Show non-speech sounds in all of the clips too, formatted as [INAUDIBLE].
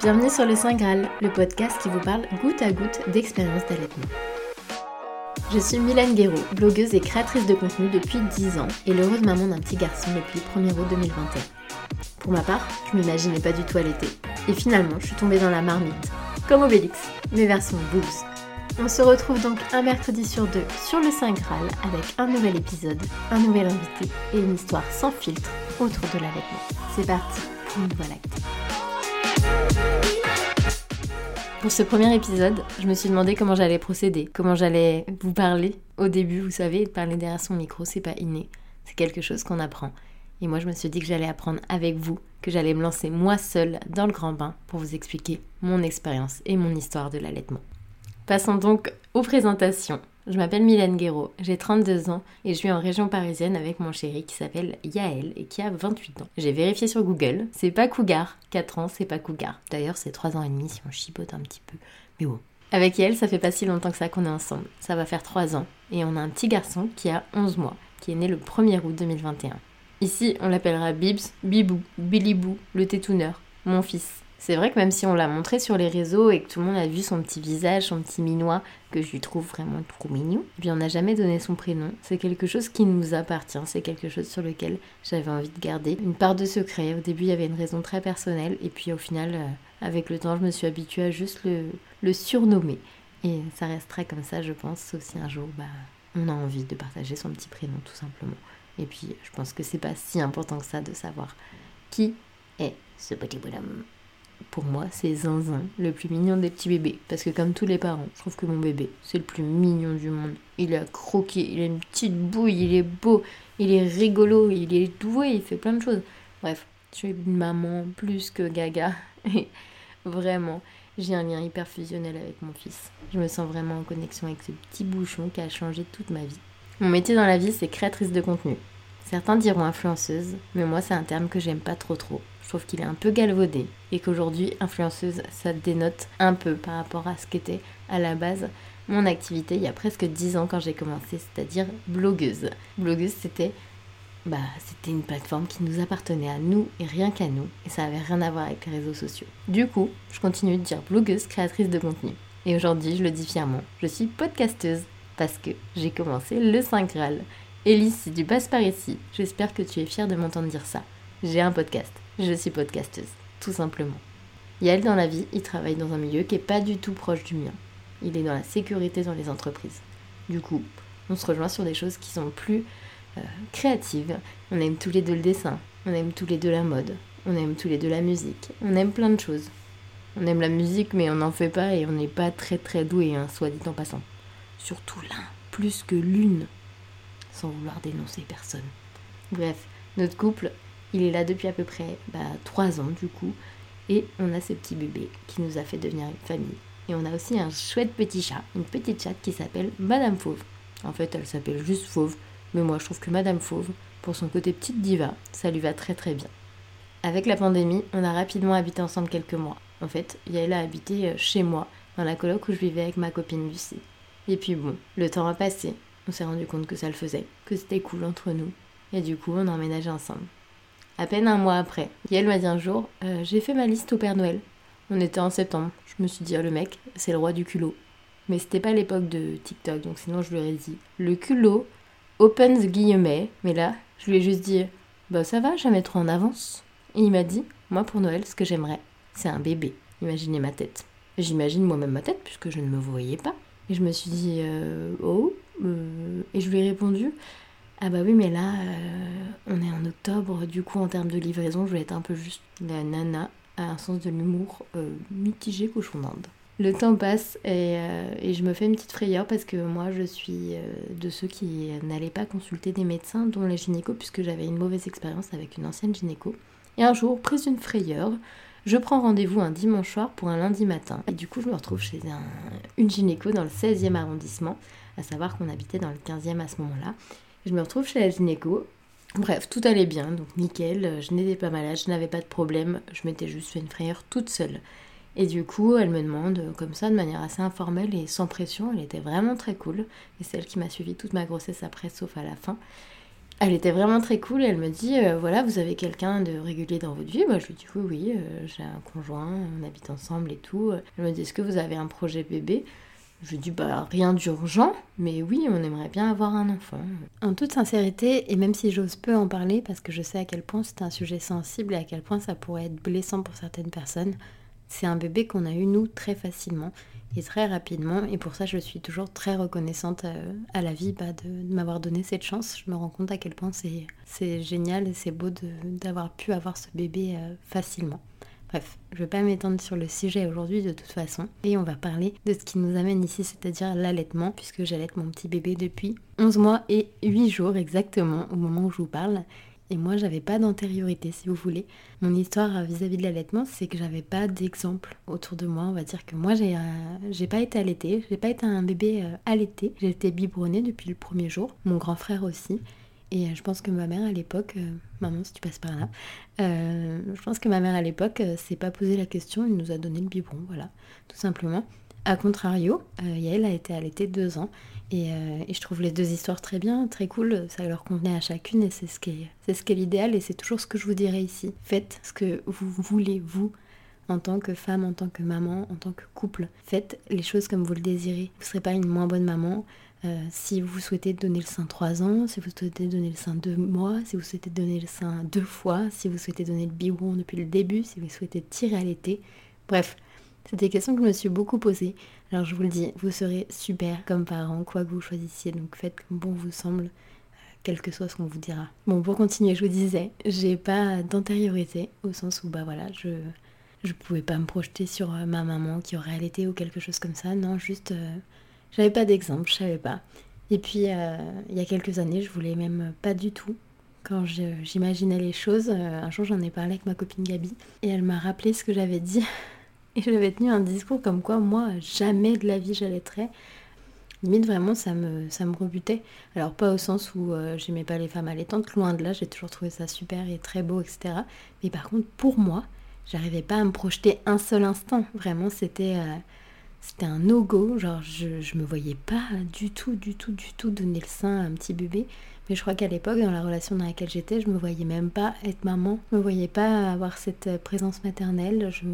Bienvenue sur le Saint Graal, le podcast qui vous parle goutte à goutte d'expérience d'allaitement. Je suis Mylène Guéraud, blogueuse et créatrice de contenu depuis 10 ans et l'heureuse maman d'un petit garçon depuis le 1er août 2021. Pour ma part, je m'imaginais pas du tout allaiter. Et finalement, je suis tombée dans la marmite, comme Obélix, mais version boobs. On se retrouve donc un mercredi sur deux sur le Saint Graal avec un nouvel épisode, un nouvel invité et une histoire sans filtre autour de l'allaitement. C'est parti pour une nouvelle acte. Pour ce premier épisode, je me suis demandé comment j'allais procéder, comment j'allais vous parler. Au début, vous savez, parler derrière son micro, c'est pas inné, c'est quelque chose qu'on apprend. Et moi, je me suis dit que j'allais apprendre avec vous, que j'allais me lancer moi seule dans le grand bain pour vous expliquer mon expérience et mon histoire de l'allaitement. Passons donc aux présentations. Je m'appelle Mylène Guéraud, j'ai 32 ans et je vis en région parisienne avec mon chéri qui s'appelle Yael et qui a 28 ans. J'ai vérifié sur Google, c'est pas Cougar, 4 ans c'est pas Cougar. D'ailleurs c'est 3 ans et demi si on chipote un petit peu, mais bon. Avec Yael ça fait pas si longtemps que ça qu'on est ensemble, ça va faire 3 ans et on a un petit garçon qui a 11 mois, qui est né le 1er août 2021. Ici on l'appellera Bibs, Bibou, Billibou, le tétouneur, mon fils. C'est vrai que même si on l'a montré sur les réseaux et que tout le monde a vu son petit visage, son petit minois, que je lui trouve vraiment trop mignon, eh bien on n'a jamais donné son prénom. C'est quelque chose qui nous appartient, c'est quelque chose sur lequel j'avais envie de garder une part de secret. Au début, il y avait une raison très personnelle et puis au final, euh, avec le temps, je me suis habituée à juste le, surnommer. Et ça restera comme ça, je pense, sauf si un jour, bah, on a envie de partager son petit prénom, tout simplement. Et puis, je pense que c'est pas si important que ça de savoir qui est ce petit bonhomme pour moi, c'est Zinzin, le plus mignon des petits bébés. Parce que comme tous les parents, je trouve que mon bébé, c'est le plus mignon du monde. Il a croqué, il a une petite bouille, il est beau, il est rigolo, il est doué, il fait plein de choses. Bref, je suis une maman plus que gaga. Et [LAUGHS] vraiment, j'ai un lien hyper fusionnel avec mon fils. Je me sens vraiment en connexion avec ce petit bouchon qui a changé toute ma vie. Mon métier dans la vie, c'est créatrice de contenu. Certains diront influenceuse, mais moi, c'est un terme que j'aime pas trop trop. Je trouve qu'il est un peu galvaudé et qu'aujourd'hui, influenceuse, ça dénote un peu par rapport à ce qu'était à la base mon activité il y a presque 10 ans quand j'ai commencé, c'est-à-dire blogueuse. Blogueuse, c'était bah, c'était une plateforme qui nous appartenait à nous et rien qu'à nous, et ça avait rien à voir avec les réseaux sociaux. Du coup, je continue de dire blogueuse, créatrice de contenu. Et aujourd'hui, je le dis fièrement, je suis podcasteuse parce que j'ai commencé le 5 Graal. Elise, si tu passes par ici, j'espère que tu es fière de m'entendre dire ça. J'ai un podcast je suis podcasteuse, tout simplement. Yael, dans la vie, il travaille dans un milieu qui n'est pas du tout proche du mien. Il est dans la sécurité dans les entreprises. Du coup, on se rejoint sur des choses qui sont plus euh, créatives. On aime tous les deux le dessin, on aime tous les deux la mode, on aime tous les deux la musique, on aime plein de choses. On aime la musique, mais on n'en fait pas et on n'est pas très très doué, hein, soit dit en passant. Surtout l'un, plus que l'une, sans vouloir dénoncer personne. Bref, notre couple il est là depuis à peu près bah, 3 ans du coup. Et on a ce petit bébé qui nous a fait devenir une famille. Et on a aussi un chouette petit chat, une petite chatte qui s'appelle Madame Fauve. En fait, elle s'appelle juste Fauve, mais moi je trouve que Madame Fauve, pour son côté petite diva, ça lui va très très bien. Avec la pandémie, on a rapidement habité ensemble quelques mois. En fait, Yael a habité euh, chez moi, dans la coloc où je vivais avec ma copine Lucie. Et puis bon, le temps a passé, on s'est rendu compte que ça le faisait, que c'était cool entre nous. Et du coup, on a emménagé ensemble. À peine un mois après, Yael m'a dit un jour euh, J'ai fait ma liste au Père Noël. On était en septembre. Je me suis dit oh, Le mec, c'est le roi du culot. Mais c'était pas l'époque de TikTok, donc sinon je lui aurais dit Le culot, open the guillemets. Mais là, je lui ai juste dit Bah ça va, jamais trop en avance. Et il m'a dit Moi pour Noël, ce que j'aimerais, c'est un bébé. Imaginez ma tête. J'imagine moi-même ma tête, puisque je ne me voyais pas. Et je me suis dit euh, Oh euh, Et je lui ai répondu ah bah oui, mais là, euh, on est en octobre, du coup en termes de livraison, je vais être un peu juste. La nana a un sens de l'humour euh, mitigé cochon d'Inde. Le temps passe euh, et, je me fais une petite frayeur parce que moi je suis de ceux qui n'allaient pas consulter des médecins, dont les gynécos, puisque j'avais une mauvaise expérience avec une ancienne gynéco. Et un jour, prise d'une frayeur, je prends rendez-vous un dimanche soir pour un lundi matin. Et du coup, je me retrouve chez une gynéco dans le 16e arrondissement, à savoir qu'on habitait dans le 15e à ce moment-là. Je me retrouve chez la gynéco. Bref, tout allait bien, donc nickel, je n'étais pas malade, je n'avais pas de problème, je m'étais juste fait une frayeur toute seule. Et du coup, elle me demande, comme ça, de manière assez informelle et sans pression, elle était vraiment très cool, et c'est elle qui m'a suivi toute ma grossesse après, sauf à la fin. Elle était vraiment très cool. Elle me dit euh, voilà, vous avez quelqu'un de régulier dans votre vie? Moi, je lui dis oui, oui, euh, j'ai un conjoint, on habite ensemble et tout. Elle me dit est-ce que vous avez un projet bébé? Je dis bah rien d'urgent, mais oui, on aimerait bien avoir un enfant. En toute sincérité, et même si j'ose peu en parler parce que je sais à quel point c'est un sujet sensible et à quel point ça pourrait être blessant pour certaines personnes, c'est un bébé qu'on a eu nous très facilement et très rapidement. Et pour ça, je suis toujours très reconnaissante euh, à, la vie bah, de, m'avoir donné cette chance. Je me rends compte à quel point c'est génial et c'est beau d'avoir pu avoir ce bébé euh, facilement. Bref, je ne vais pas m'étendre sur le sujet aujourd'hui de toute façon. Et on va parler de ce qui nous amène ici, c'est-à-dire l'allaitement, puisque j'allaite mon petit bébé depuis 11 mois et 8 jours exactement au moment où je vous parle. Et moi, j'avais pas d'antériorité, si vous voulez. Mon histoire vis-à-vis de l'allaitement, c'est que j'avais pas d'exemple autour de moi. On va dire que moi, j'ai euh, pas été allaitée, j'ai pas été un bébé euh, allaité. J'ai été biberonnée depuis le premier jour. Mon grand frère aussi. Et euh, je pense que ma mère à l'époque, maman si tu passes par là, je pense que ma mère à l'époque s'est pas posé la question, elle nous a donné le biberon, voilà, tout simplement. A contrario, Yael a été allaitée deux ans euh, et, je trouve les deux histoires très bien, très cool, ça leur convenait à chacune et c'est ce qui est, c'est ce qui est l'idéal et c'est toujours ce que je vous dirais ici. Faites ce que vous voulez, vous, en tant que femme, en tant que maman, en tant que couple. Faites les choses comme vous le désirez. Vous ne serez pas une moins bonne maman. Euh, si vous souhaitez donner le sein trois ans, si vous souhaitez donner le sein deux mois, si vous souhaitez donner le sein deux fois, si vous souhaitez donner le biberon depuis le début, si vous souhaitez tirer à l'été. Bref, c'est des questions que je me suis beaucoup posées. Alors je vous le dis, vous serez super comme parents, quoi que vous choisissiez, donc faites comme bon vous semble, euh, quel que soit ce qu'on vous dira. Bon, pour continuer, je vous disais, j'ai pas d'antériorité, au sens où, bah voilà, je, je pouvais pas me projeter sur euh, ma maman qui aurait allaité ou quelque chose comme ça, non, juste, j'avais pas d'exemple, je savais pas. Et puis, il y a quelques années, je voulais même pas du tout quand j'imaginais les choses. un jour, j'en ai parlé avec ma copine Gabi et elle m'a rappelé ce que j'avais dit [LAUGHS] et j'avais tenu un discours comme quoi moi, jamais de la vie j'allaiterais. Limite, vraiment, ça me, rebutait. Alors, pas au sens où euh, j'aimais pas les femmes allaitantes, loin de là, j'ai toujours trouvé ça super et très beau, etc. Mais par contre, pour moi, j'arrivais pas à me projeter un seul instant. Vraiment, c'était euh, c'était un no-go. Genre, je, je me voyais pas du tout, du tout, du tout donner le sein à un petit bébé. Mais je crois qu'à l'époque, dans la relation dans laquelle j'étais, je me voyais même pas être maman. Je me voyais pas avoir cette euh, présence maternelle. Je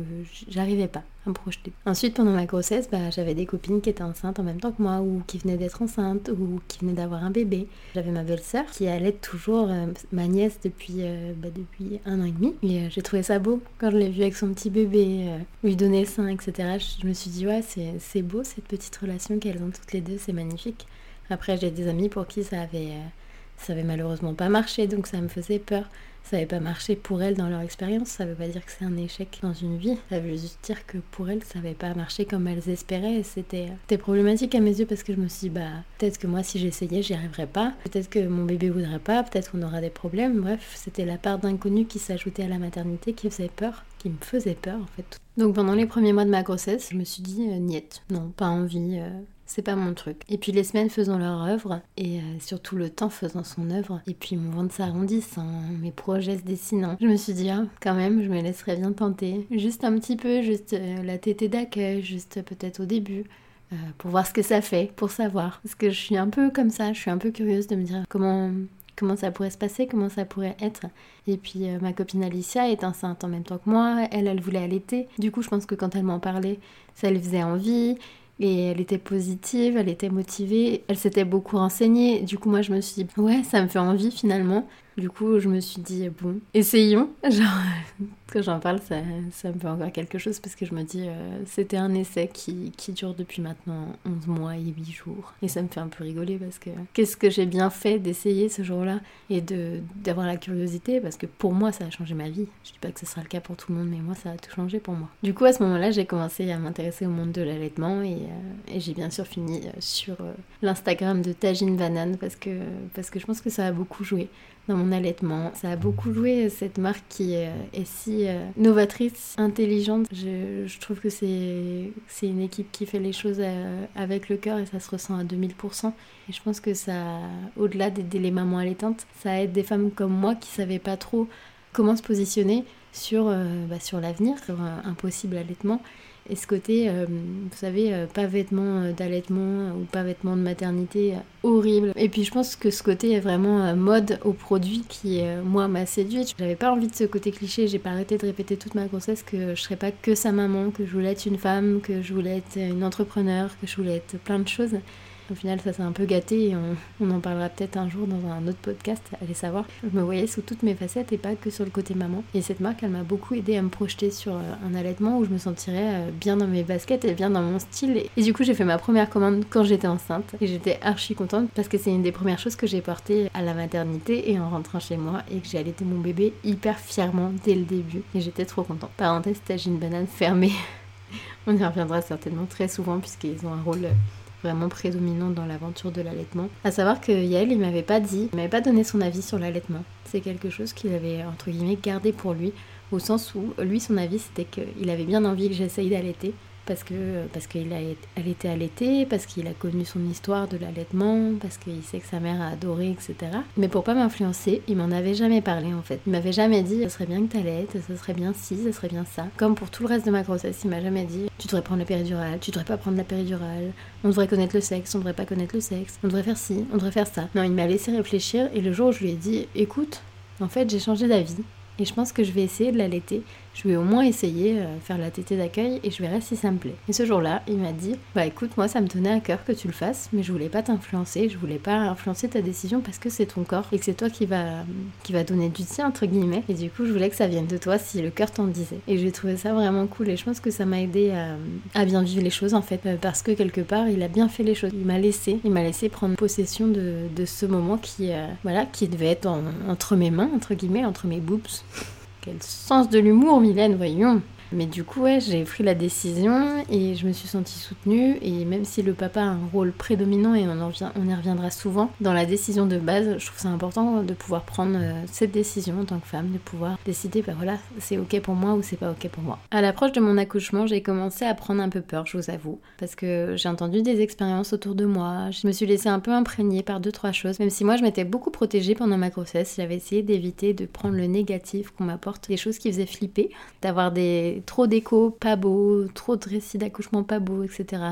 j'arrivais pas à me projeter. Ensuite, pendant ma grossesse, bah, j'avais des copines qui étaient enceintes en même temps que moi, ou qui venaient d'être enceintes, ou qui venaient d'avoir un bébé. J'avais ma belle-sœur qui allait toujours euh, ma nièce depuis, euh, bah, depuis un an et demi. Et j'ai trouvé ça beau quand je l'ai vue avec son petit bébé, lui donner sein, etc. Je me suis dit, ouais, c'est beau cette petite relation qu'elles ont toutes les deux, c'est magnifique. Après, j'ai des amis pour qui ça avait ça avait malheureusement pas marché, donc ça me faisait peur. Ça n'avait pas marché pour elles dans leur expérience, ça veut pas dire que c'est un échec dans une vie. Ça veut juste dire que pour elles, ça n'avait pas marché comme elles espéraient. C'était problématique à mes yeux parce que je me suis dit, bah, peut-être que moi, si j'essayais, j'y arriverais pas. Peut-être que mon bébé voudrait pas, peut-être qu'on aura des problèmes. Bref, c'était la part d'inconnu qui s'ajoutait à la maternité qui faisait peur, qui me faisait peur en fait. Donc pendant les premiers mois de ma grossesse, je me suis dit, euh, niet, non, pas envie. Euh, c'est pas mon truc. Et puis les semaines faisant leur œuvre, et euh, surtout le temps faisant son œuvre, et puis mon ventre s'arrondissant, mes projets se dessinant, je me suis dit, ah, quand même, je me laisserais bien tenter. Juste un petit peu, juste euh, la tétée d'accueil, juste peut-être au début. Euh, pour voir ce que ça fait, pour savoir. Parce que je suis un peu comme ça, je suis un peu curieuse de me dire comment, comment ça pourrait se passer, comment ça pourrait être. Et puis ma copine Alicia est enceinte en même temps que moi, elle, elle voulait allaiter. Du coup, je pense que quand elle m'en parlait, ça lui faisait envie. Et elle était positive, elle était motivée, elle s'était beaucoup renseignée. Du coup, moi, je me suis dit, ouais, ça me fait envie finalement. Du coup, je me suis dit, bon, essayons. [LAUGHS] Genre, quand j'en parle, ça, me fait encore quelque chose parce que je me dis, euh, c'était un essai qui, dure depuis maintenant 11 mois et 8 jours. Et ça me fait un peu rigoler parce que qu'est-ce que j'ai bien fait d'essayer ce jour-là et d'avoir la curiosité? Parce que pour moi, ça a changé ma vie. Je dis pas que ce sera le cas pour tout le monde, mais moi, ça a tout changé pour moi. Du coup, à ce moment-là, j'ai commencé à m'intéresser au monde de l'allaitement et, euh, j'ai bien sûr fini euh, sur l'Instagram de Tajine Banane parce que, parce que je pense que ça a beaucoup joué dans mon allaitement. Ça a beaucoup joué cette marque qui est, si euh, novatrice, intelligente. Je, trouve que c'est une équipe qui fait les choses euh, avec le cœur et ça se ressent à 2000%. Et je pense que ça, au-delà d'aider les mamans allaitantes, ça aide des femmes comme moi qui savaient pas trop comment se positionner sur, euh, bah, sur l'avenir, sur un, possible allaitement. Et ce côté, euh, vous savez, euh, pas vêtements d'allaitement ou pas vêtements de maternité, horrible. Et puis je pense que ce côté est vraiment mode au produit qui, moi, m'a séduite. J'avais pas envie de ce côté cliché, j'ai pas arrêté de répéter toute ma grossesse que je serais pas que sa maman, que je voulais être une femme, que je voulais être une entrepreneur, que je voulais être plein de choses. Au final, ça s'est un peu gâté et on, en parlera peut-être un jour dans un autre podcast, allez savoir. Je me voyais sous toutes mes facettes et pas que sur le côté maman. Et cette marque, elle m'a beaucoup aidé à me projeter sur euh, un allaitement où je me sentirais euh, bien dans mes baskets et bien dans mon style. Et du coup, j'ai fait ma première commande quand j'étais enceinte et j'étais archi contente parce que c'est une des premières choses que j'ai portées à la maternité et en rentrant chez moi et que j'ai allaité mon bébé hyper fièrement dès le début. Et j'étais trop contente. Parenthèse, une banane fermée. [LAUGHS] On y reviendra certainement très souvent puisqu'ils ont un rôle vraiment prédominante dans l'aventure de l'allaitement. À savoir que Yael, il m'avait pas dit, il m'avait pas donné son avis sur l'allaitement. C'est quelque chose qu'il avait, entre guillemets, gardé pour lui, au sens où, lui, son avis, c'était qu'il avait bien envie que j'essaye d'allaiter, parce que parce qu'il a elle était allaitée, parce qu'il a connu son histoire de l'allaitement, parce qu'il sait que sa mère a adoré, etc. Mais pour pas m'influencer, il m'en avait jamais parlé en fait. Il m'avait jamais dit ce serait bien que t'allaites, ce serait bien ci, ce serait bien ça. Comme pour tout le reste de ma grossesse, il m'a jamais dit tu devrais prendre la péridurale, tu devrais pas prendre la péridurale, on devrait connaître le sexe, on devrait pas connaître le sexe, on devrait faire ci, on devrait faire ça. Non, il m'a laissé réfléchir et le jour où je lui ai dit écoute, en fait j'ai changé d'avis et je pense que je vais essayer de l'allaiter je vais au moins essayer euh, faire la tétée d'accueil et je verrai si ça me plaît. Et ce jour-là, il m'a dit Bah écoute, moi ça me tenait à cœur que tu le fasses, mais je voulais pas t'influencer, je voulais pas influencer ta décision parce que c'est ton corps et que c'est toi qui va, qui va donner du tien, entre guillemets. Et du coup, je voulais que ça vienne de toi si le cœur t'en disait. Et j'ai trouvé ça vraiment cool et je pense que ça m'a aidé à, bien vivre les choses en fait, euh, parce que quelque part, il a bien fait les choses. Il m'a laissé, il m'a laissé prendre possession de, ce moment qui, euh, voilà, qui devait être entre mes mains, entre guillemets, entre mes boobs. Quel sens de l'humour, Mylène, voyons. Mais du coup, j'ai pris la décision et je me suis sentie soutenue. Et même si le papa a un rôle prédominant, et on, y reviendra souvent, dans la décision de base, je trouve ça important de pouvoir prendre euh, cette décision en tant que femme, de pouvoir décider, bah voilà, c'est ok pour moi ou c'est pas ok pour moi. À l'approche de mon accouchement, j'ai commencé à prendre un peu peur, je vous avoue, parce que j'ai entendu des expériences autour de moi. Je me suis laissée un peu imprégner par deux, trois choses. Même si moi, je m'étais beaucoup protégée pendant ma grossesse, j'avais essayé d'éviter de prendre le négatif qu'on m'apporte, des choses qui faisaient flipper, d'avoir des trop d'écho pas beau, trop de récits d'accouchement pas beau, etc.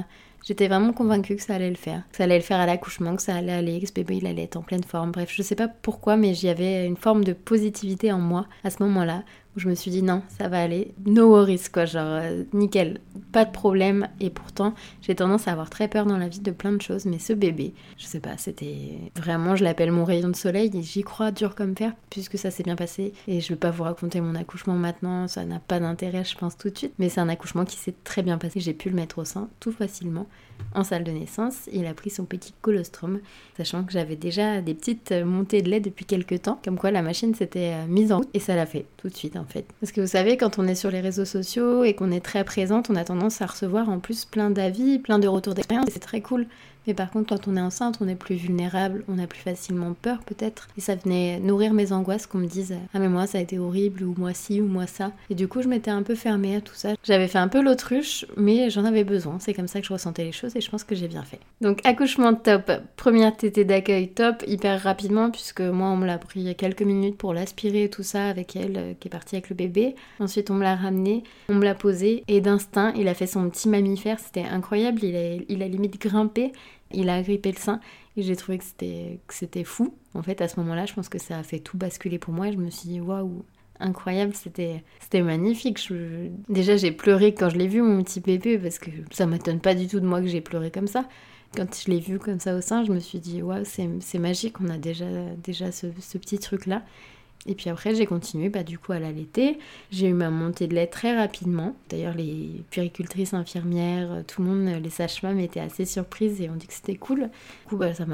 J'étais vraiment convaincue que ça allait le faire. Que ça allait le faire à l'accouchement, que ça allait aller, que ce bébé il allait être en pleine forme. Bref, je sais pas pourquoi, mais j'y avais une forme de positivité en moi à ce moment-là où je me suis dit non, ça va aller, no worries quoi, genre euh, nickel, pas de problème. Et pourtant, j'ai tendance à avoir très peur dans la vie de plein de choses, mais ce bébé, je sais pas, c'était vraiment, je l'appelle mon rayon de soleil et j'y crois dur comme fer puisque ça s'est bien passé. Et je vais pas vous raconter mon accouchement maintenant, ça n'a pas d'intérêt, je pense tout de suite, mais c'est un accouchement qui s'est très bien passé. J'ai pu le mettre au sein tout facilement en salle de naissance. Il a pris son petit colostrum, sachant que j'avais déjà des petites montées de lait depuis quelques temps, comme quoi la machine s'était euh, mise en route et ça l'a fait tout de suite en fait. Parce que vous savez, quand on est sur les réseaux sociaux et qu'on est très présente, on a tendance à recevoir en plus plein d'avis, plein de retours d'expérience et c'est très cool. Mais par contre, quand on est enceinte, on est plus vulnérable, on a plus facilement peur peut-être. Et ça venait nourrir mes angoisses qu'on me dise Ah, mais moi ça a été horrible, ou moi ci, ou moi ça. Et du coup, je m'étais un peu fermée à tout ça. J'avais fait un peu l'autruche, mais j'en avais besoin. C'est comme ça que je ressentais les choses et je pense que j'ai bien fait. Donc, accouchement top. Première tétée d'accueil top, hyper rapidement, puisque moi on me l'a pris quelques minutes pour l'aspirer et tout ça avec elle euh, qui est partie avec le bébé. Ensuite, on me l'a ramené, on me l'a posé et d'instinct, il a fait son petit mammifère. C'était incroyable. Il a, il a limite grimpé il a grippé le sein et j'ai trouvé que c'était, que c'était fou. En fait, à ce moment-là, je pense que ça a fait tout basculer pour moi et je me suis dit, waouh, incroyable, c'était, c'était magnifique. Déjà, j'ai pleuré quand je l'ai vu, mon petit bébé, parce que ça m'étonne pas du tout de moi que j'ai pleuré comme ça. Quand je l'ai vu comme ça au sein, je me suis dit, waouh, c'est, c'est magique, on a déjà, déjà ce, ce petit truc-là. Et puis après, j'ai continué bah, du coup à l'allaiter. J'ai eu ma montée de lait très rapidement. D'ailleurs, les puéricultrices infirmières, euh, tout le monde, les sages-femmes étaient assez surprises et ont dit que c'était cool. Du coup, bah, ça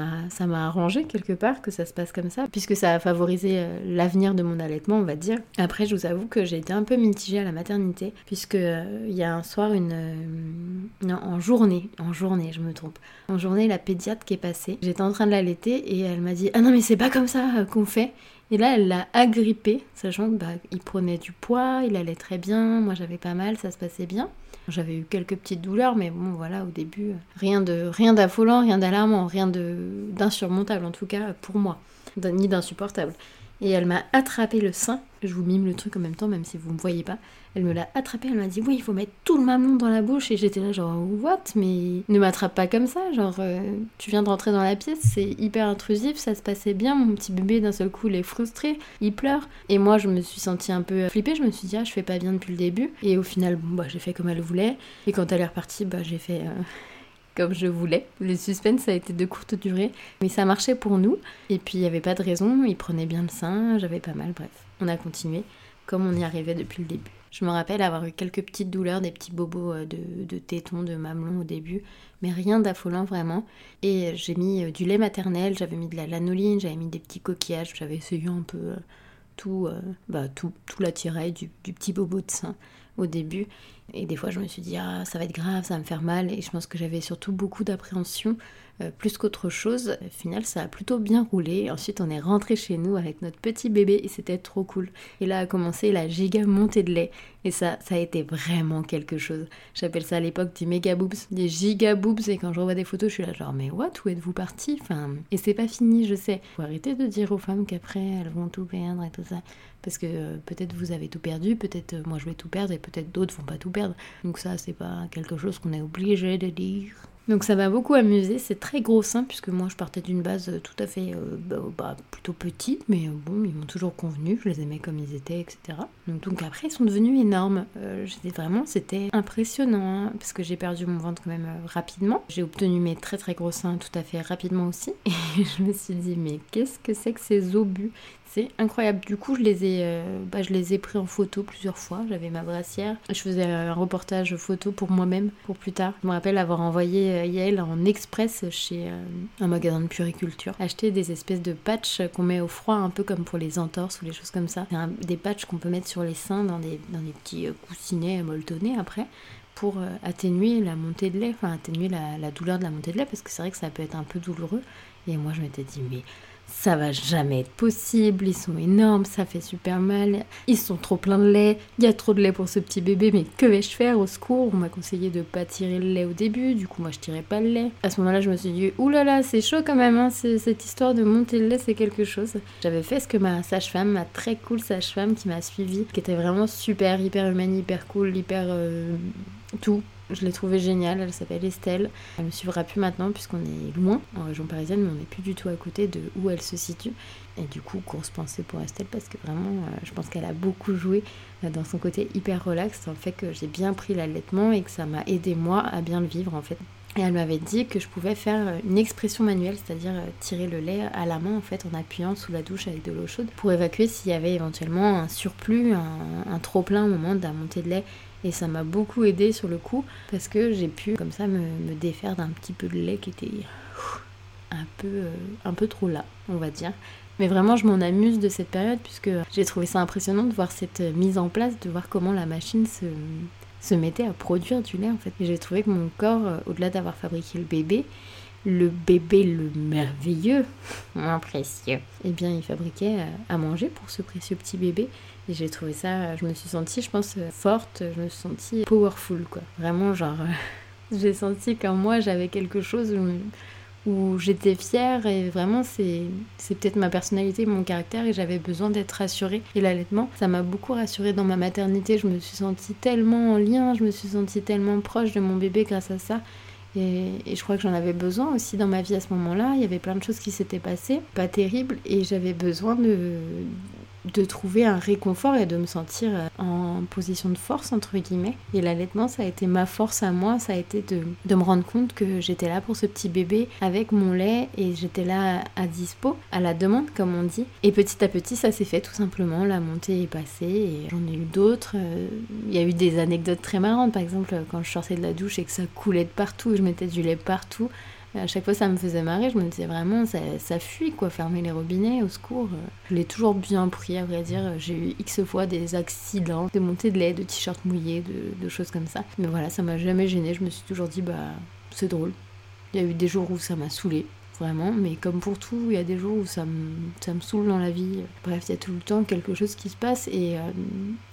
m'a arrangé quelque part que ça se passe comme ça, puisque ça a favorisé euh, l'avenir de mon allaitement, on va dire. Après, je vous avoue que j'ai été un peu mitigée à la maternité, puisque euh, il y a un soir, une, non, en journée, en journée, je me trompe, en journée, la pédiatre qui est passée, j'étais en train de l'allaiter et elle m'a dit Ah non, mais c'est pas comme ça qu'on fait. Et là, elle l'a agrippé, sachant qu'il bah, prenait du poids, il allait très bien, moi j'avais pas mal, ça se passait bien. J'avais eu quelques petites douleurs, mais bon, voilà, au début, rien de rien d'affolant, rien d'alarmant, rien d'insurmontable en tout cas pour moi, ni d'insupportable. Et elle m'a attrapé le sein. Je vous mime le truc en même temps, même si vous ne me voyez pas. Elle me l'a attrapé, elle m'a dit oui, il faut mettre tout le mamelon dans la bouche. Et j'étais là genre what? Mais ne m'attrape pas comme ça. Genre euh, tu viens de rentrer dans la pièce, c'est hyper intrusif, ça se passait bien. Mon petit bébé d'un seul coup il est frustré, il pleure. Et moi je me suis sentie un peu flippée. Je me suis dit ah je fais pas bien depuis le début. Et au final bon bah j'ai fait comme elle voulait. Et quand elle est repartie bah j'ai fait euh, comme je voulais. Le suspense a été de courte durée, mais ça marchait pour nous. Et puis il n'y avait pas de raison, il prenait bien le sein, j'avais pas mal, bref. On a continué comme on y arrivait depuis le début. Je me rappelle avoir eu quelques petites douleurs, des petits bobos euh, de, tétons, de mamelons au début, mais rien d'affolant vraiment. Et j'ai mis euh, du lait maternel, j'avais mis de la lanoline, j'avais mis des petits coquillages, j'avais essayé un peu euh, tout, bah, tout, tout l'attirail du, du petit bobo de sein au début. Et des fois, je me suis dit, ah, ça va être grave, ça va me faire mal. Et je pense que j'avais surtout beaucoup d'appréhension, euh, plus qu'autre chose. Au final, ça a plutôt bien roulé. Ensuite, on est rentré chez nous avec notre petit bébé et c'était trop cool. Et là a commencé la giga montée de lait. Et ça, ça a été vraiment quelque chose. J'appelle ça à l'époque des méga boobs, des giga boobs. Et quand je revois des photos, je suis là genre, mais what, où êtes-vous parti enfin, Et c'est pas fini, je sais. Faut arrêter de dire aux femmes qu'après, elles vont tout perdre et tout ça. Parce que euh, peut-être vous avez tout perdu, peut-être euh, moi je vais tout perdre et peut-être d'autres vont pas tout perdre. Donc ça, c'est pas quelque chose qu'on est obligé de dire. Donc ça m'a beaucoup amusé, c'est très gros sein puisque moi je partais d'une base tout à fait euh, bah, bah, plutôt petite, mais euh, bon, ils m'ont toujours convenu, je les aimais comme ils étaient, etc. Donc, après ils sont devenus énormes. Euh, vraiment, c'était impressionnant hein, parce que j'ai perdu mon ventre quand même rapidement. J'ai obtenu mes très très gros seins tout à fait rapidement aussi [LAUGHS] et je me suis dit mais qu'est-ce que c'est que ces obus? C'est incroyable. Du coup, je les ai, euh, bah, je les ai pris en photo plusieurs fois. J'avais ma brassière. Je faisais un reportage photo pour moi-même pour plus tard. Je me rappelle avoir envoyé euh, Yael en express chez euh, un magasin de puriculture acheter des espèces de patchs qu'on met au froid, un peu comme pour les entorses ou les choses comme ça. des patchs qu'on peut mettre sur les seins dans des, dans des petits coussinets molletonnés après pour atténuer la montée de lait, enfin atténuer la, la douleur de la montée de lait parce que c'est vrai que ça peut être un peu douloureux. Et moi je m'étais dit mais ça va jamais être possible, ils sont énormes, ça fait super mal, ils sont trop pleins de lait, il y a trop de lait pour ce petit bébé, mais que vais-je faire au secours? On m'a conseillé de pas tirer le lait au début, du coup moi je tirais pas le lait. À ce moment-là, je me suis dit, oulala, c'est chaud quand même, hein, cette histoire de monter le lait, c'est quelque chose. J'avais fait ce que ma sage-femme, ma très cool sage-femme qui m'a suivie, qui était vraiment super, hyper humaine, hyper cool, hyper euh, tout. Je l'ai trouvée géniale, elle s'appelle Estelle. Elle me suivra plus maintenant puisqu'on est loin en région parisienne, mais on n'est plus du tout à côté de où elle se situe. Et du coup, grosse pensée pour Estelle parce que vraiment, euh, je pense qu'elle a beaucoup joué euh, dans son côté hyper relax, le fait que j'ai bien pris l'allaitement et que ça m'a aidé moi à bien le vivre en fait. Et elle m'avait dit que je pouvais faire euh, une expression manuelle, c'est-à-dire tirer le lait à la main en fait en appuyant sous la douche avec de l'eau chaude pour évacuer s'il y avait éventuellement un surplus, un, un trop plein au moment la montée de lait et ça m'a beaucoup aidé sur le coup parce que j'ai pu comme ça me, défaire d'un petit peu de lait qui était un peu, euh, un peu trop là, on va dire. Mais vraiment, je m'en amuse de cette période puisque j'ai trouvé ça impressionnant de voir cette mise en place, de voir comment la machine se, mettait à produire du lait en fait. Et j'ai trouvé que mon corps, euh, au-delà d'avoir fabriqué le bébé, le bébé le merveilleux, [LAUGHS] mon précieux, eh bien il fabriquait euh, à manger pour ce précieux petit bébé. Et j'ai trouvé ça, je me suis sentie, je pense, forte, je me suis sentie powerful, quoi. Vraiment, genre, [LAUGHS] j'ai senti qu'en moi, j'avais quelque chose où, j'étais fière et vraiment, c'est, c'est peut-être ma personnalité, mon caractère et j'avais besoin d'être rassurée. Et l'allaitement, ça m'a beaucoup rassurée dans ma maternité. Je me suis sentie tellement en lien, je me suis sentie tellement proche de mon bébé grâce à ça. Et, je crois que j'en avais besoin aussi dans ma vie à ce moment-là. Il y avait plein de choses qui s'étaient passées, pas terribles, et j'avais besoin de, de trouver un réconfort et de me sentir euh, en position de force entre guillemets. Et l'allaitement ça a été ma force à moi. Ça a été de, me rendre compte que j'étais là pour ce petit bébé avec mon lait et j'étais là à dispo à la demande comme on dit. Et petit à petit ça s'est fait tout simplement. La montée est passée et j'en ai eu d'autres euh, il y a eu des anecdotes très marrantes. Par exemple quand je sortais de la douche et que ça coulait de partout je mettais du lait partout à chaque fois, ça me faisait marrer. Je me disais vraiment, ça, fuit, quoi, fermer les robinets, au secours. Je l'ai toujours bien pris, à vrai dire. J'ai eu X fois des accidents, des montées de lait, de t-shirts mouillés, de, de, choses comme ça. Mais voilà, ça m'a jamais gêné. Je me suis toujours dit, bah, c'est drôle. Il y a eu des jours où ça m'a saoulé vraiment. Mais comme pour tout, il y a des jours où ça me, ça me saoule dans la vie. Bref, il y a tout le temps quelque chose qui se passe. Et, euh,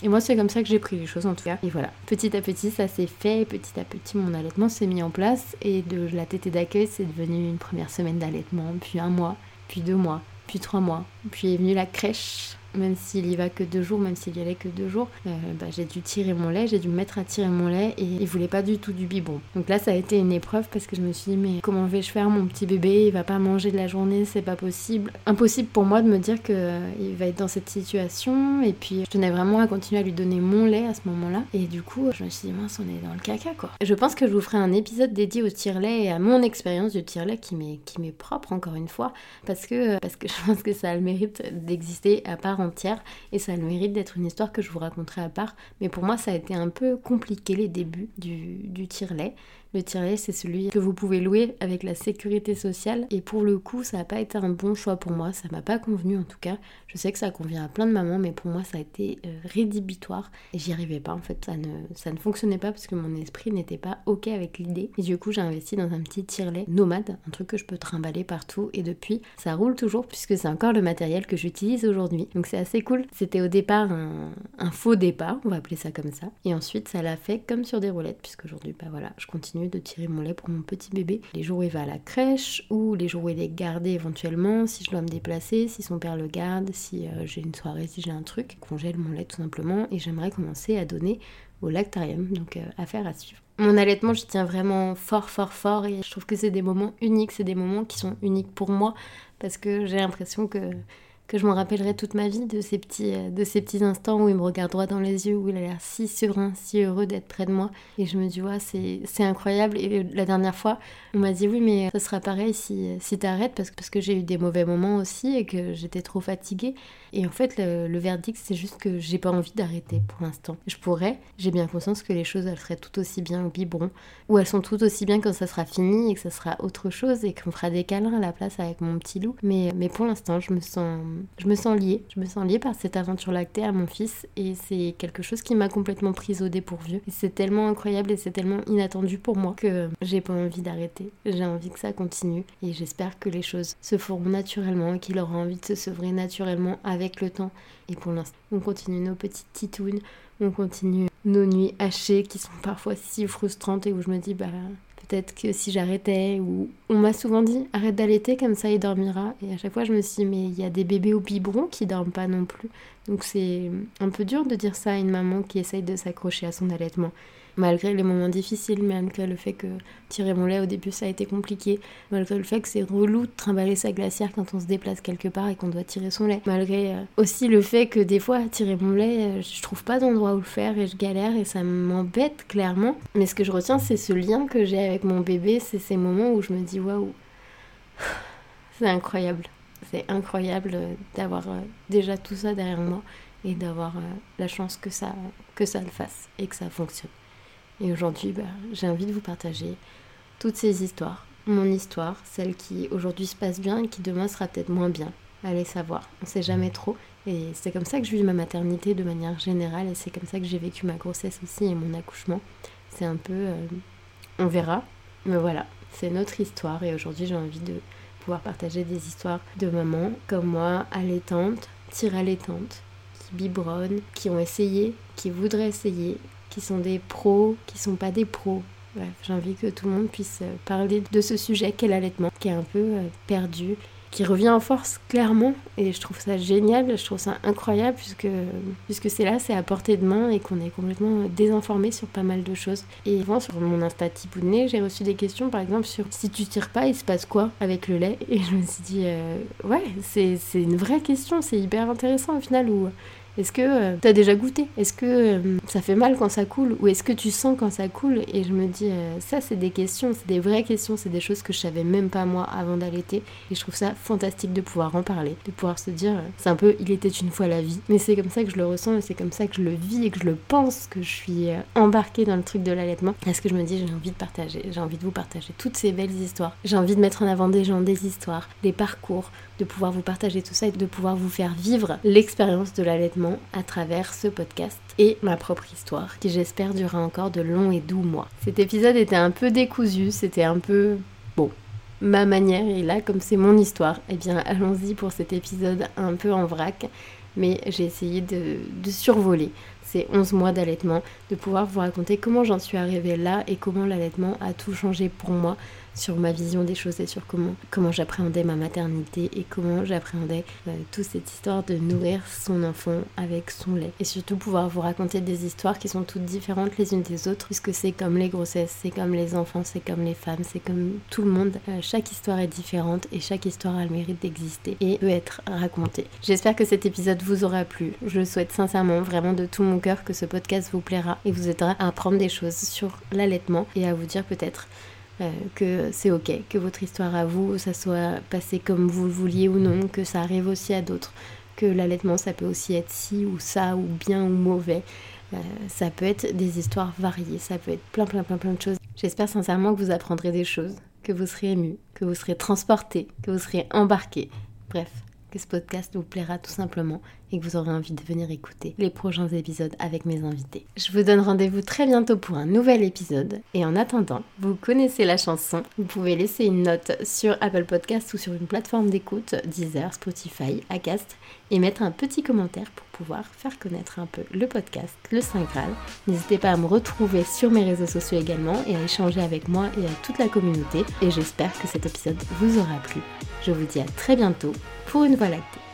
et moi, c'est comme ça que j'ai pris les choses en tout cas. Et voilà, petit à petit, ça s'est fait. Petit à petit, mon allaitement s'est mis en place. Et de la tétée d'accueil, c'est devenu une première semaine d'allaitement, puis un mois, puis deux mois, puis trois mois. Puis est venue la crèche même s'il y va que deux jours, même s'il y allait que deux jours, euh, bah, j'ai dû tirer mon lait, j'ai dû me mettre à tirer mon lait et il voulait pas du tout du biberon. Donc là, ça a été une épreuve parce que je me suis dit, mais comment vais-je faire Mon petit bébé, il va pas manger de la journée, c'est pas possible. Impossible pour moi de me dire qu'il euh, va être dans cette situation. Et puis, je tenais vraiment à continuer à lui donner mon lait à ce moment-là. Et du coup, je me suis dit, mince, on est dans le caca quoi. Je pense que je vous ferai un épisode dédié au tire-lait et à mon expérience du tire-lait qui m'est propre encore une fois parce que, parce que [LAUGHS] je pense que ça a le mérite d'exister à part et ça a le mérite d'être une histoire que je vous raconterai à part. Mais pour moi, ça a été un peu compliqué les débuts du, du tire-lait. Le tiret, c'est celui que vous pouvez louer avec la sécurité sociale. Et pour le coup, ça n'a pas été un bon choix pour moi. Ça m'a pas convenu en tout cas. Je sais que ça convient à plein de mamans, mais pour moi, ça a été euh, rédhibitoire. Et j'y arrivais pas en fait. Ça ne, fonctionnait pas parce que mon esprit n'était pas OK avec l'idée. Et du coup, j'ai investi dans un petit tirelet nomade, un truc que je peux trimballer partout. Et depuis, ça roule toujours puisque c'est encore le matériel que j'utilise aujourd'hui. Donc c'est assez cool. C'était au départ un, un faux départ, on va appeler ça comme ça. Et ensuite, ça l'a fait comme sur des roulettes, puisque aujourd'hui, bah voilà, je continue de tirer mon lait pour mon petit bébé. Les jours où il va à la crèche ou les jours où il est gardé éventuellement, si je dois me déplacer, si son père le garde, si euh, j'ai une soirée, si j'ai un truc, congèle mon lait tout simplement et j'aimerais commencer à donner au lactarium, donc euh, affaire à suivre. Mon allaitement, je tiens vraiment fort, fort, fort et je trouve que c'est des moments uniques, c'est des moments qui sont uniques pour moi parce que j'ai l'impression que que je m'en rappellerai toute ma vie de ces, petits, euh, de ces petits instants où il me regarde droit dans les yeux, où il a l'air si serein, si heureux d'être près de moi. Et je me dis, ouais, c'est incroyable. Et la dernière fois, on m'a dit, oui, mais ça sera pareil si, si t'arrêtes, parce, parce que j'ai eu des mauvais moments aussi et que j'étais trop fatiguée. Et en fait, le, verdict, c'est juste que j'ai pas envie d'arrêter pour l'instant. Je pourrais, j'ai bien conscience que les choses, elles seraient tout aussi bien au biberon, ou elles sont tout aussi bien quand ça sera fini et que ça sera autre chose et qu'on fera des câlins à la place avec mon petit loup. Mais, mais pour l'instant, je me sens, je me sens liée. Je me sens liée par cette aventure lactée à mon fils et c'est quelque chose qui m'a complètement prise au dépourvu. C'est tellement incroyable et c'est tellement inattendu pour moi que j'ai pas envie d'arrêter. J'ai envie que ça continue et j'espère que les choses se feront naturellement et qu'il aura envie de se sevrer naturellement avec le temps. Et pour l'instant, on continue nos petites titounes, on continue nos nuits hachées qui sont parfois si frustrantes et où je me dis, bah peut-être que si j'arrêtais, ou on m'a souvent dit arrête d'allaiter, comme ça il dormira. Et à chaque fois je me suis dit, mais il y a des bébés au biberon qui dorment pas non plus. Donc c'est un peu dur de dire ça à une maman qui essaye de s'accrocher à son allaitement malgré les moments difficiles, malgré le fait que tirer mon lait au début ça a été compliqué, malgré le fait que c'est relou de trimballer sa glacière quand on se déplace quelque part et qu'on doit tirer son lait, malgré euh, aussi le fait que des fois tirer mon lait, euh, je trouve pas d'endroit où le faire et je galère et ça m'embête clairement. Mais ce que je retiens c'est ce lien que j'ai avec mon bébé, c'est ces moments où je me dis waouh, [SIGHS] c'est incroyable. C'est incroyable euh, d'avoir déjà tout ça derrière moi et d'avoir la chance que ça, que ça le fasse et que ça fonctionne. Et aujourd'hui, bah, j'ai envie de vous partager toutes ces histoires. Mon histoire, celle qui aujourd'hui se passe bien et qui demain sera peut-être moins bien. Allez savoir, on sait jamais trop. Et c'est comme ça que je vis ma maternité de manière générale et c'est comme ça que j'ai vécu ma grossesse aussi et mon accouchement. C'est un peu... Euh, on verra. Mais voilà, c'est notre histoire et aujourd'hui j'ai envie de pouvoir partager des histoires de mamans comme moi, allaitantes, tire allaitantes, qui biberonnent, qui ont essayé, qui voudraient essayer, qui sont des pros, qui sont pas des pros. Bref, j'ai que tout le monde puisse euh, parler de ce sujet qu'est l'allaitement, qui est un peu euh, perdu qui revient en force clairement et je trouve ça génial, je trouve ça incroyable puisque, puisque c'est là, c'est à portée de main et qu'on est complètement désinformé sur pas mal de choses. Et avant sur mon Insta Tipounet, j'ai reçu des questions par exemple sur si tu tires pas, il se passe quoi avec le lait? Et je me suis dit, euh, ouais, c'est une vraie question, c'est hyper intéressant au final où est-ce que euh, tu as déjà goûté? Est-ce que euh, ça fait mal quand ça coule? Ou est-ce que tu sens quand ça coule? Et je me dis, euh, ça, c'est des questions, c'est des vraies questions, c'est des choses que je savais même pas moi avant d'allaiter. Et je trouve ça fantastique de pouvoir en parler, de pouvoir se dire, c'est un peu, il était une fois la vie. Mais c'est comme ça que je le ressens et c'est comme ça que je le vis et que je le pense, que je suis embarquée dans le truc de l'allaitement. Est-ce que je me dis, j'ai envie de partager, j'ai envie de vous partager toutes ces belles histoires. J'ai envie de mettre en avant des gens, des histoires, des parcours, de pouvoir vous partager tout ça et de pouvoir vous faire vivre l'expérience de l'allaitement à travers ce podcast et ma propre histoire qui j'espère durera encore de longs et doux mois. Cet épisode était un peu décousu, c'était un peu bon, ma manière et là comme c'est mon histoire, eh bien allons-y pour cet épisode un peu en vrac mais j'ai essayé de, survoler ces 11 mois d'allaitement, de pouvoir vous raconter comment j'en suis arrivée là et comment l'allaitement a tout changé pour moi sur ma vision des choses et sur comment, comment j'appréhendais ma maternité et comment j'appréhendais euh, toute cette histoire de nourrir son enfant avec son lait. Et surtout pouvoir vous raconter des histoires qui sont toutes différentes les unes des autres, puisque c'est comme les grossesses, c'est comme les enfants, c'est comme les femmes, c'est comme tout le monde. Euh, chaque histoire est différente et chaque histoire a le mérite d'exister et peut être racontée. J'espère que cet épisode vous aura plu. Je souhaite sincèrement, vraiment de tout mon cœur, que ce podcast vous plaira et vous aidera à apprendre des choses sur l'allaitement et à vous dire peut-être euh, que c'est ok, que votre histoire à vous, ça soit passé comme vous le vouliez ou non, que ça arrive aussi à d'autres, que l'allaitement ça peut aussi être ci ou ça, ou bien ou mauvais. Euh, ça peut être des histoires variées, ça peut être plein plein plein plein de choses. J'espère sincèrement que vous apprendrez des choses, que vous serez ému, que vous serez transporté, que vous serez embarqué. Bref, ce podcast vous plaira tout simplement et que vous aurez envie de venir écouter les prochains épisodes avec mes invités. Je vous donne rendez-vous très bientôt pour un nouvel épisode et en attendant, vous connaissez la chanson, vous pouvez laisser une note sur Apple Podcast ou sur une plateforme d'écoute, Deezer, Spotify, Acast et mettre un petit commentaire pour pouvoir faire connaître un peu le podcast, le Saint Graal. N'hésitez pas à me retrouver sur mes réseaux sociaux également et à échanger avec moi et à toute la communauté et j'espère que cet épisode vous aura plu. Je vous dis à très bientôt pour une Voie lactée.